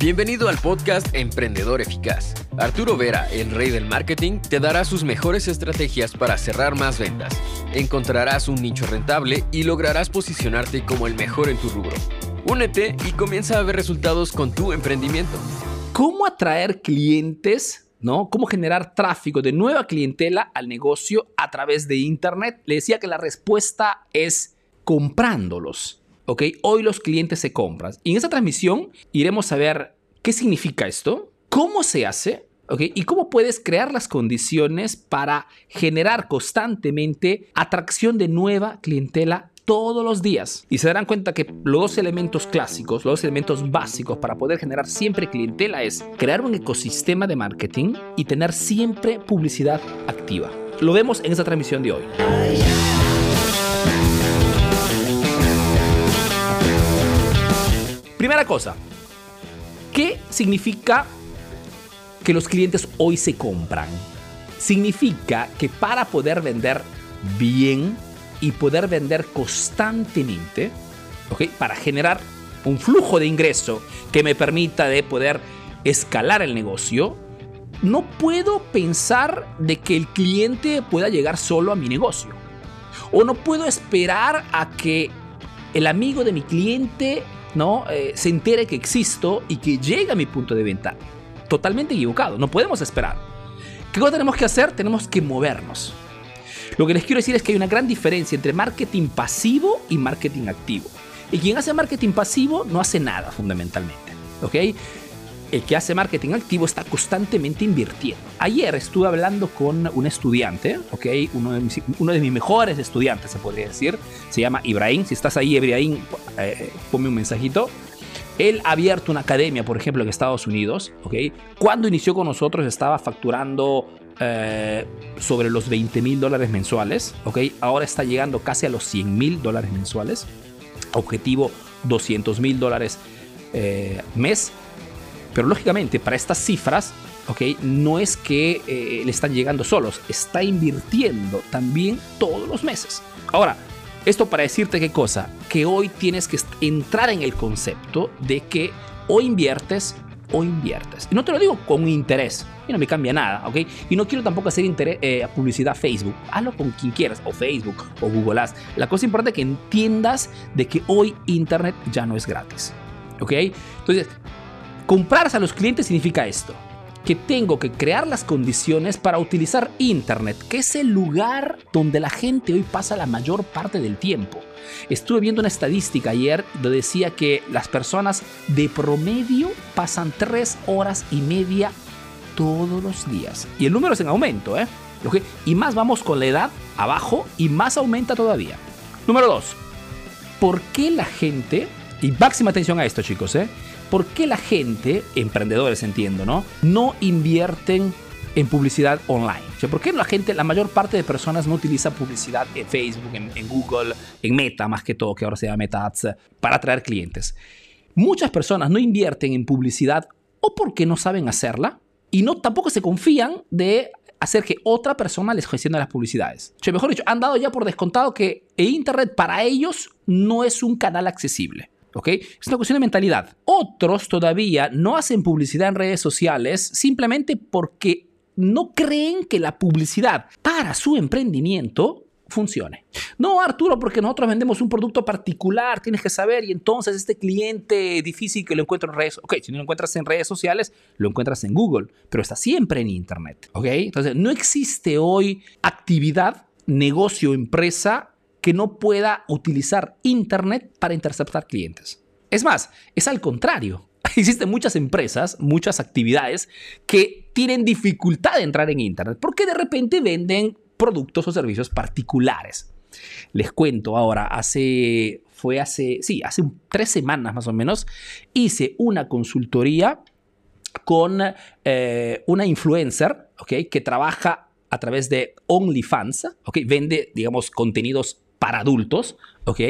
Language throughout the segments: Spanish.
Bienvenido al podcast Emprendedor Eficaz. Arturo Vera, el rey del marketing, te dará sus mejores estrategias para cerrar más ventas. Encontrarás un nicho rentable y lograrás posicionarte como el mejor en tu rubro. Únete y comienza a ver resultados con tu emprendimiento. ¿Cómo atraer clientes? ¿No? ¿Cómo generar tráfico de nueva clientela al negocio a través de Internet? Le decía que la respuesta es comprándolos. ¿Ok? Hoy los clientes se compran. Y en esta transmisión iremos a ver qué significa esto, cómo se hace, ¿ok? Y cómo puedes crear las condiciones para generar constantemente atracción de nueva clientela todos los días. Y se darán cuenta que los dos elementos clásicos, los dos elementos básicos para poder generar siempre clientela es crear un ecosistema de marketing y tener siempre publicidad activa. Lo vemos en esta transmisión de hoy. Primera cosa, ¿qué significa que los clientes hoy se compran? Significa que para poder vender bien y poder vender constantemente, para generar un flujo de ingreso que me permita de poder escalar el negocio, no puedo pensar de que el cliente pueda llegar solo a mi negocio. O no puedo esperar a que el amigo de mi cliente ¿no? Eh, se entere que existo y que llega a mi punto de venta. Totalmente equivocado, no podemos esperar. ¿Qué cosa tenemos que hacer? Tenemos que movernos. Lo que les quiero decir es que hay una gran diferencia entre marketing pasivo y marketing activo. Y quien hace marketing pasivo no hace nada fundamentalmente. ¿Ok? El que hace marketing activo está constantemente invirtiendo. Ayer estuve hablando con un estudiante, ¿ok? Uno de, mis, uno de mis mejores estudiantes, se podría decir. Se llama Ibrahim. Si estás ahí, Ibrahim, eh, ponme un mensajito. Él ha abierto una academia, por ejemplo, en Estados Unidos, ¿ok? Cuando inició con nosotros estaba facturando eh, sobre los 20 mil dólares mensuales, ¿ok? Ahora está llegando casi a los 100 mil dólares mensuales. Objetivo 200 mil dólares eh, mes pero lógicamente para estas cifras, ¿ok? No es que eh, le están llegando solos, está invirtiendo también todos los meses. Ahora, esto para decirte qué cosa, que hoy tienes que entrar en el concepto de que o inviertes o inviertes. Y no te lo digo con interés, y no me cambia nada, ¿ok? Y no quiero tampoco hacer interés, eh, publicidad Facebook, hazlo con quien quieras, o Facebook, o Google Ads. La cosa importante es que entiendas de que hoy Internet ya no es gratis, ¿ok? Entonces, Comprarse a los clientes significa esto, que tengo que crear las condiciones para utilizar Internet, que es el lugar donde la gente hoy pasa la mayor parte del tiempo. Estuve viendo una estadística ayer donde decía que las personas de promedio pasan tres horas y media todos los días. Y el número es en aumento, ¿eh? Y más vamos con la edad abajo y más aumenta todavía. Número dos, ¿por qué la gente, y máxima atención a esto chicos, ¿eh? ¿Por qué la gente, emprendedores entiendo, ¿no? No invierten en publicidad online. ¿Por qué la gente, la mayor parte de personas no utiliza publicidad en Facebook, en, Google, en Meta más que todo, que ahora se llama Meta Ads, para atraer clientes? Muchas personas no invierten en publicidad o porque no saben hacerla y no tampoco se confían de hacer que otra persona les gestione las publicidades. O mejor dicho, han dado ya por descontado que Internet para ellos no es un canal accesible. ¿Ok? Es una cuestión de mentalidad. Otros todavía no hacen publicidad en redes sociales simplemente porque no creen que la publicidad para su emprendimiento funcione. No, Arturo, porque nosotros vendemos un producto particular, tienes que saber, y entonces este cliente difícil que lo encuentro en redes, ok, si no lo encuentras en redes sociales, lo encuentras en Google, pero está siempre en Internet, ok. Entonces, no existe hoy actividad, negocio, empresa que no pueda utilizar Internet para interceptar clientes. Es más, es al contrario. Existen muchas empresas, muchas actividades que tienen dificultad de entrar en Internet porque de repente venden productos o servicios particulares. Les cuento ahora, hace, fue hace, sí, hace tres semanas más o menos, hice una consultoría con eh, una influencer, ¿ok? Que trabaja a través de OnlyFans, ¿ok? Vende, digamos, contenidos para adultos, ¿ok?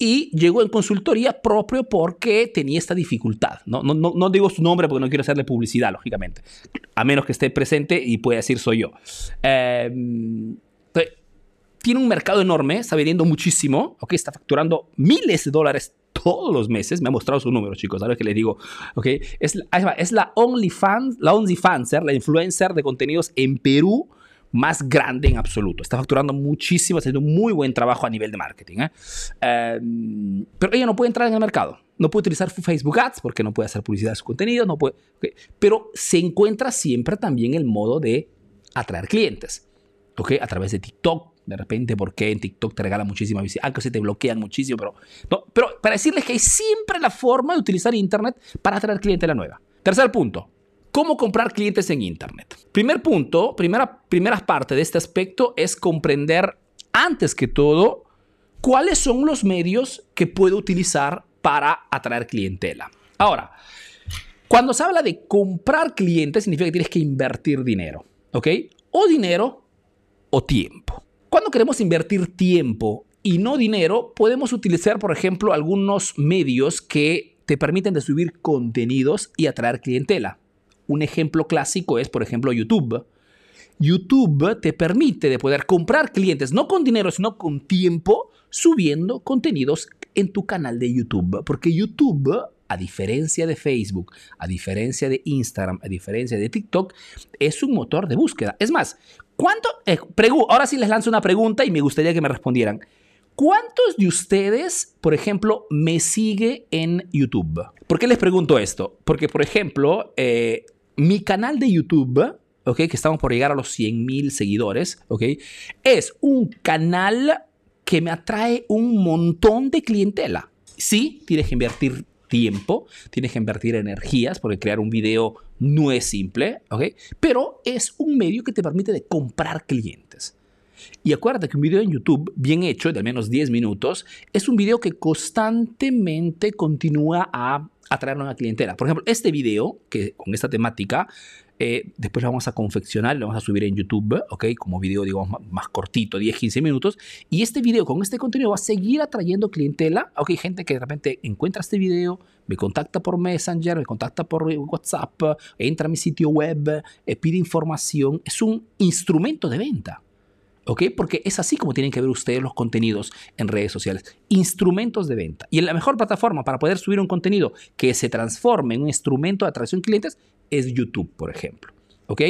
Y llegó en consultoría propio porque tenía esta dificultad. No, no, no, digo su nombre porque no quiero hacerle publicidad, lógicamente. A menos que esté presente y pueda decir soy yo. Em, tiene un mercado enorme, está vendiendo muchísimo, ¿ok? Está facturando miles de dólares todos los meses, me ha mostrado su número, chicos, ¿sabes que les digo? Ok, es, es la OnlyFans, la OnlyFanser, la influencer de contenidos en Perú más grande en absoluto. Está facturando muchísimo, haciendo un muy buen trabajo a nivel de marketing. ¿eh? Em, pero ella no puede entrar en el mercado. No puede utilizar Facebook Ads porque no puede hacer publicidad de su contenido. No puede, Pero se encuentra siempre también el modo de atraer clientes. ¿ok? A través de TikTok, de repente, porque en TikTok te regala muchísima visibilidad, aunque se te bloquean muchísimo, pero, pero para decirles que hay siempre la forma de utilizar Internet para atraer clientes a la nueva. Tercer punto, ¿Cómo comprar clientes en Internet? Primer punto, primera, primera parte de este aspecto es comprender antes que todo cuáles son los medios que puedo utilizar para atraer clientela. Ahora, cuando se habla de comprar clientes, significa que tienes que invertir dinero, ¿ok? O dinero o tiempo. Cuando queremos invertir tiempo y no dinero, podemos utilizar, por ejemplo, algunos medios que te permiten de subir contenidos y atraer clientela. Un ejemplo clásico es, por ejemplo, YouTube. YouTube te permite de poder comprar clientes, no con dinero, sino con tiempo, subiendo contenidos en tu canal de YouTube. Porque YouTube, a diferencia de Facebook, a diferencia de Instagram, a diferencia de TikTok, es un motor de búsqueda. Es más, ¿cuánto? Eh, ahora sí les lanzo una pregunta y me gustaría que me respondieran. ¿Cuántos de ustedes, por ejemplo, me sigue en YouTube? ¿Por qué les pregunto esto? Porque, por ejemplo, eh, mi canal de YouTube, ¿ok? Que estamos por llegar a los 100 mil seguidores, ¿ok? Es un canal que me atrae un montón de clientela. Sí, tienes que invertir tiempo, tienes que invertir energías, porque crear un video no es simple, ¿ok? Pero es un medio que te permite de comprar clientes. Y acuérdate que un video en YouTube bien hecho, de al menos 10 minutos, es un video que constantemente continúa a atraer una clientela. Por ejemplo, este video, que con esta temática, eh, después lo vamos a confeccionar, lo vamos a subir en YouTube, ¿ok? Como video, digamos, más, cortito, 10, 15 minutos. Y este video con este contenido va a seguir atrayendo clientela. Ok, gente que de repente encuentra este video, me contacta por Messenger, me contacta por WhatsApp, entra a mi sitio web, eh, pide información. Es un instrumento de venta. ¿Ok? Porque es así como tienen que ver ustedes los contenidos en redes sociales. Instrumentos de venta. Y la mejor plataforma para poder subir un contenido que se transforme en un instrumento de atracción de clientes es YouTube, por ejemplo, ¿ok?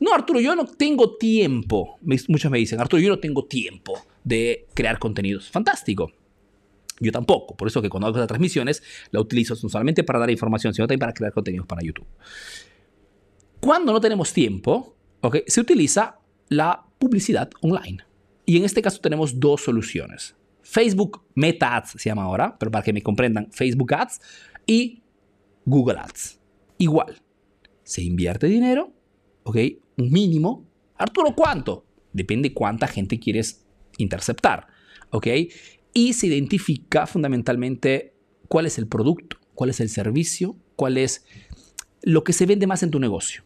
No, Arturo, yo no tengo tiempo. Muchos me dicen, Arturo, yo no tengo tiempo de crear contenidos. Fantástico. Yo tampoco. Por eso que cuando hago las transmisiones, la utilizo no solamente para dar información, sino también para crear contenidos para YouTube. Cuando no tenemos tiempo, ¿ok? se utiliza la publicidad online. Y en este caso tenemos dos soluciones. Facebook Meta Ads se llama ahora, pero para que me comprendan, Facebook Ads y Google Ads. Igual, se invierte dinero, ¿ok? Un mínimo. Arturo, ¿cuánto? Depende cuánta gente quieres interceptar, ¿ok? Y se identifica fundamentalmente cuál es el producto, cuál es el servicio, cuál es lo que se vende más en tu negocio.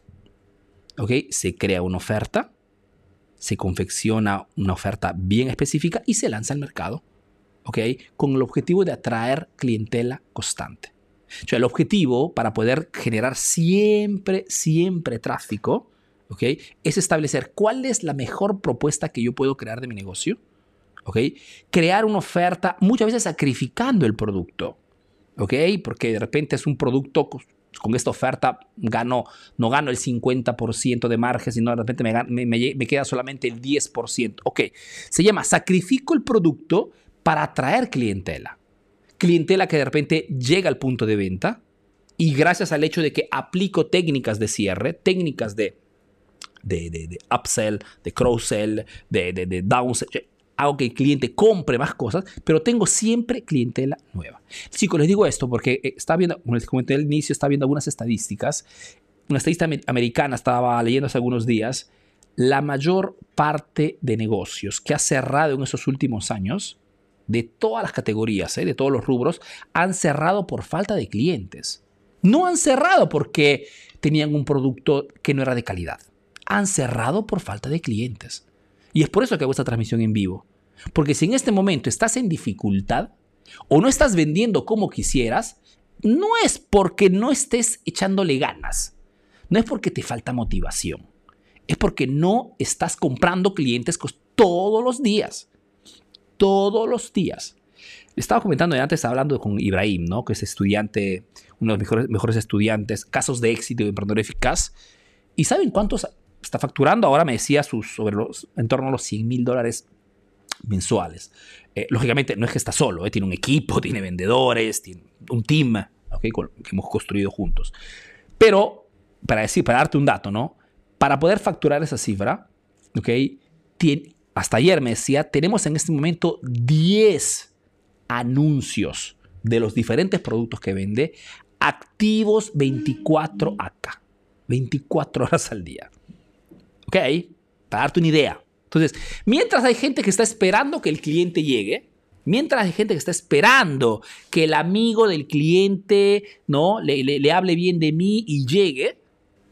¿Ok? Se crea una oferta, se confecciona una oferta bien específica y se lanza al mercado, ¿ok? Con el objetivo de atraer clientela constante. O sea, el objetivo para poder generar siempre, siempre tráfico, ¿ok? Es establecer cuál es la mejor propuesta que yo puedo crear de mi negocio, ¿ok? Crear una oferta, muchas veces sacrificando el producto, ¿ok? Porque de repente es un producto con esta oferta gano, no gano el 50% de margen, sino de repente me, queda solamente el 10%. Ok, se llama sacrifico el producto para atraer clientela. Clientela que de repente llega al punto de venta y gracias al hecho de que aplico técnicas de cierre, técnicas de, de, de, upsell, de cross-sell, de, de, de downsell, hago que el cliente compre más cosas, pero tengo siempre clientela nueva. Chicos, les digo esto porque eh, está viendo, como les comenté al inicio, está viendo algunas estadísticas. Una estadística americana estaba leyendo hace algunos días. La mayor parte de negocios que ha cerrado en esos últimos años, de todas las categorías, eh, de todos los rubros, han cerrado por falta de clientes. No han cerrado porque tenían un producto que no era de calidad. Han cerrado por falta de clientes. Y es por eso que hago esta transmisión en vivo. Porque si en este momento estás en dificultad o no estás vendiendo como quisieras, no es porque no estés echándole ganas. No es porque te falta motivación. Es porque no estás comprando clientes todos los días. Todos los días. Estaba comentando antes, hablando con Ibrahim, ¿no? que es estudiante, uno de los mejores, mejores estudiantes, casos de éxito de emprendedor eficaz. ¿Y saben cuántos está facturando? Ahora me decía sus, sobre los, en torno a los 100 mil dólares mensuales. Eh, lógicamente no es que está solo, eh, tiene un equipo, tiene vendedores, tiene un team que hemos construido juntos. Pero, para decir, para darte un dato, ¿no? Para poder facturar esa cifra, ¿ok? Tiene, hasta ayer me decía, tenemos en este momento 10 anuncios de los diferentes productos que vende activos 24 acá, 24 horas al día. ¿Ok? Para darte una idea. Entonces, mientras hay gente que está esperando que el cliente llegue, mientras hay gente que está esperando que el amigo del cliente ¿no? le, le hable bien de mí y llegue,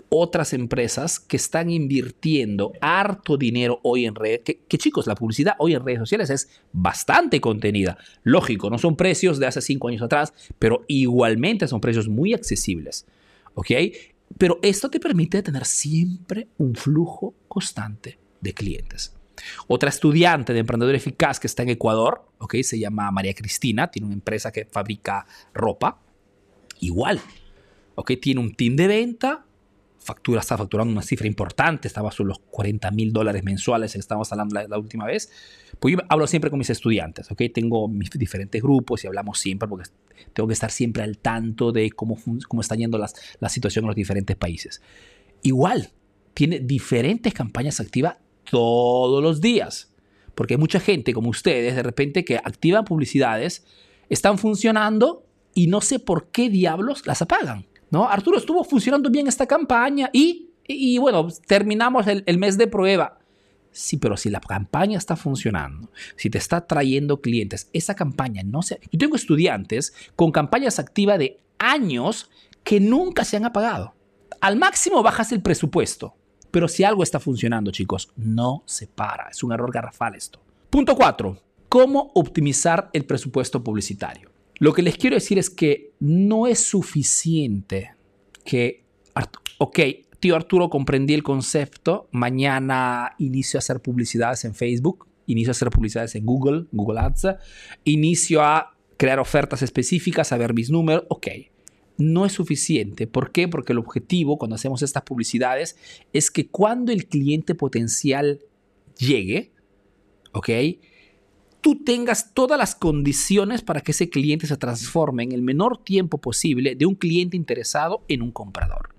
otras empresas que están invirtiendo harto dinero hoy en redes, que, chicos, la publicidad hoy en redes sociales es bastante contenida. Lógico, no son precios de hace cinco años atrás, pero igualmente son precios muy accesibles. ¿Ok? Pero esto te permite tener siempre un flujo constante de clientes. Otra estudiante de emprendedor eficaz que está en Ecuador, ¿ok? Se llama María Cristina, tiene una empresa que fabrica ropa. Igual, ¿ok? Tiene un team de venta, factura, está facturando una cifra importante, estaba sobre los 40 mil dólares mensuales, estábamos hablando la, última vez. Pues yo hablo siempre con mis estudiantes, ¿ok? Tengo mis diferentes grupos y hablamos siempre porque tengo que estar siempre al tanto de cómo, cómo está yendo las, la situación en los diferentes países. Igual, tiene diferentes campañas activas todos los días. Porque hay mucha gente como ustedes, de repente, que activan publicidades, están funcionando y no sé por qué diablos las apagan. ¿No? Arturo, estuvo funcionando bien esta campaña y, y, bueno, terminamos el, el, mes de prueba. Sí, pero si la campaña está funcionando, si te está trayendo clientes, esa campaña no se... Yo tengo estudiantes con campañas activas de años que nunca se han apagado. Al máximo bajas el presupuesto, pero si algo está funcionando, chicos, no se para. Es un error garrafal esto. Punto 4. ¿Cómo optimizar el presupuesto publicitario? Lo que les quiero decir es que no es suficiente que, ok, tío Arturo, comprendí el concepto, mañana inicio a hacer publicidades en Facebook, inicio a hacer publicidades en Google, Google Ads, inicio a crear ofertas específicas, a ver mis números, ok. No es suficiente. ¿Por qué? Porque el objetivo cuando hacemos estas publicidades es que cuando el cliente potencial llegue, ¿ok? Tú tengas todas las condiciones para que ese cliente se transforme en el menor tiempo posible de un cliente interesado en un comprador.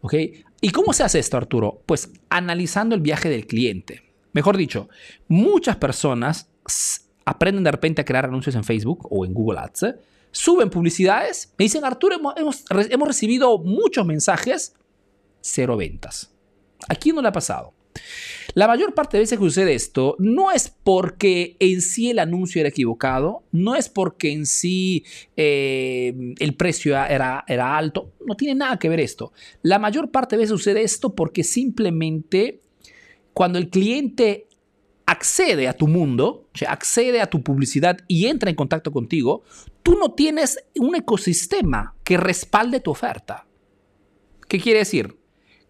¿Ok? ¿Y cómo se hace esto, Arturo? Pues analizando el viaje del cliente. Mejor dicho, muchas personas aprenden de repente a crear anuncios en Facebook o en Google Ads, suben publicidades, me dicen, Arturo, hemos, hemos recibido muchos mensajes, cero ventas. ¿A quién no le ha pasado? La mayor parte de veces que sucede esto no es porque en sí el anuncio era equivocado, no es porque en sí eh, el precio era, era alto, no tiene nada que ver esto. La mayor parte de veces sucede esto porque simplemente cuando el cliente accede a tu mundo, accede a tu publicidad y entra en contacto contigo, tú no tienes un ecosistema que respalde tu oferta. ¿Qué quiere decir?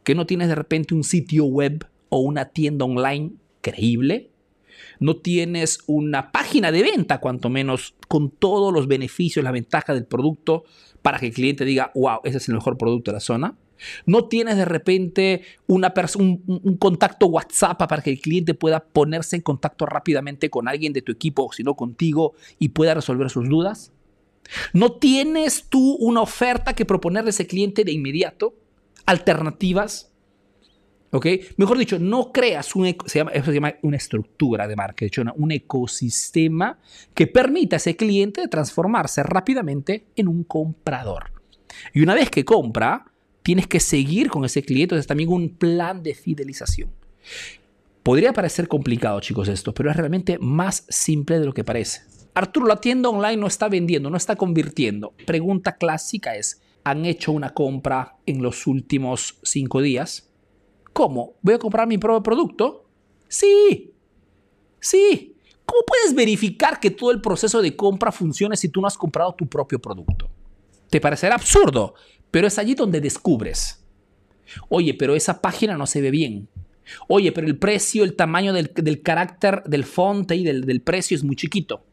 Que no tienes de repente un sitio web o una tienda online creíble, no tienes una página de venta, cuanto menos, con todos los beneficios, la ventaja del producto, para que el cliente diga, wow, ese es el mejor producto de la zona. No tienes de repente una un, un, contacto WhatsApp para que el cliente pueda ponerse en contacto rápidamente con alguien de tu equipo, sino contigo, y pueda resolver sus dudas. No tienes tú una oferta que proponerle a ese cliente de inmediato, alternativas ¿Ok? Mejor dicho, no creas se llama, una estructura de marketing, un ecosistema que permita a ese cliente transformarse rápidamente en un comprador. Y una vez que compra, tienes que seguir con ese cliente, es también un plan de fidelización. Podría parecer complicado, chicos, esto, pero es realmente más simple de lo que parece. Arturo, la tienda online no está vendiendo, no está convirtiendo. Pregunta clásica es, ¿han hecho una compra en los últimos cinco días? ¿Cómo? ¿Voy a comprar mi propio producto? Sí. Sí. ¿Cómo puedes verificar que todo el proceso de compra funcione si tú no has comprado tu propio producto? Te parecerá absurdo, pero es allí donde descubres. Oye, pero esa página no se ve bien. Oye, pero el precio, el tamaño del, carácter del font y del, del precio es muy chiquito.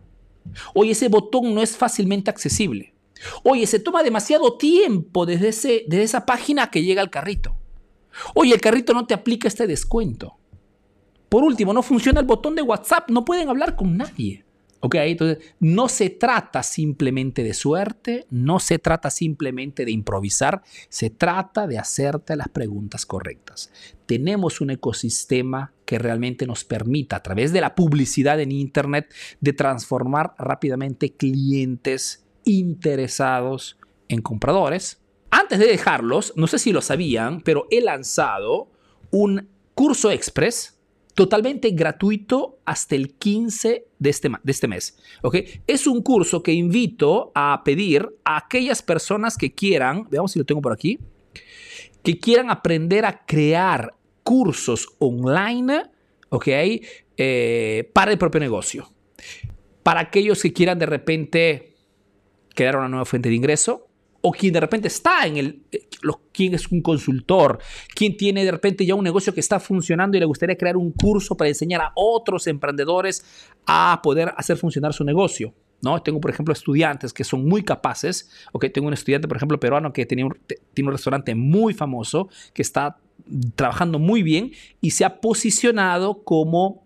Oye, ese botón no es fácilmente accesible. Oye, se toma demasiado tiempo desde, ese, desde esa página que llega al carrito. Oye, el carrito no te aplica este descuento. Por último, no funciona el botón de WhatsApp, no pueden hablar con nadie. ¿Ok? Entonces, no se trata simplemente de suerte, no se trata simplemente de improvisar, se trata de hacerte las preguntas correctas. Tenemos un ecosistema que realmente nos permita, a través de la publicidad en Internet, de transformar rápidamente clientes interesados en compradores. Antes de dejarlos, no sé si lo sabían, pero he lanzado un curso express totalmente gratuito hasta el 15 de este, de este mes. Es un curso que invito a pedir a aquellas personas que quieran, veamos si lo tengo por aquí, que quieran aprender a crear cursos online. Eh, para el propio negocio. Para aquellos que quieran de repente crear una nueva fuente de ingreso, o quien de repente está en el, eh, quien es un consultor, quien tiene de repente ya un negocio que está funcionando y le gustaría crear un curso para enseñar a otros emprendedores a poder hacer funcionar su negocio. ¿no? Tengo, por ejemplo, estudiantes que son muy capaces. Okay, tengo un estudiante, por ejemplo, peruano que tenía tiene un restaurante muy famoso, que está trabajando muy bien y se ha posicionado como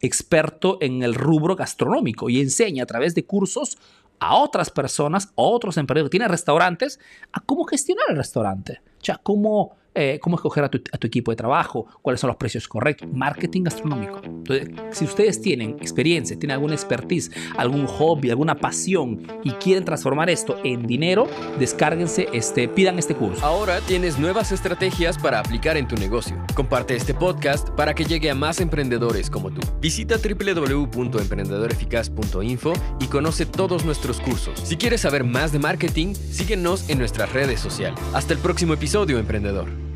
experto en el rubro gastronómico y enseña a través de cursos a otras personas, a otros emprendedores que tienen restaurantes, a cómo gestionar el restaurante. O sea, cómo eh, cómo escoger a tu, equipo de trabajo, cuáles son los precios correctos, marketing gastronómico. Entonces, si ustedes tienen experiencia, tienen alguna expertise, algún hobby, alguna pasión y quieren transformar esto en dinero, descárguense, este, pidan este curso. Ahora tienes nuevas estrategias para aplicar en tu negocio. Comparte este podcast para que llegue a más emprendedores como tú. Visita www.emprendedoreficaz.info y conoce todos nuestros cursos. Si quieres saber más de marketing, síguenos en nuestras redes sociales. Hasta el próximo episodio, emprendedor.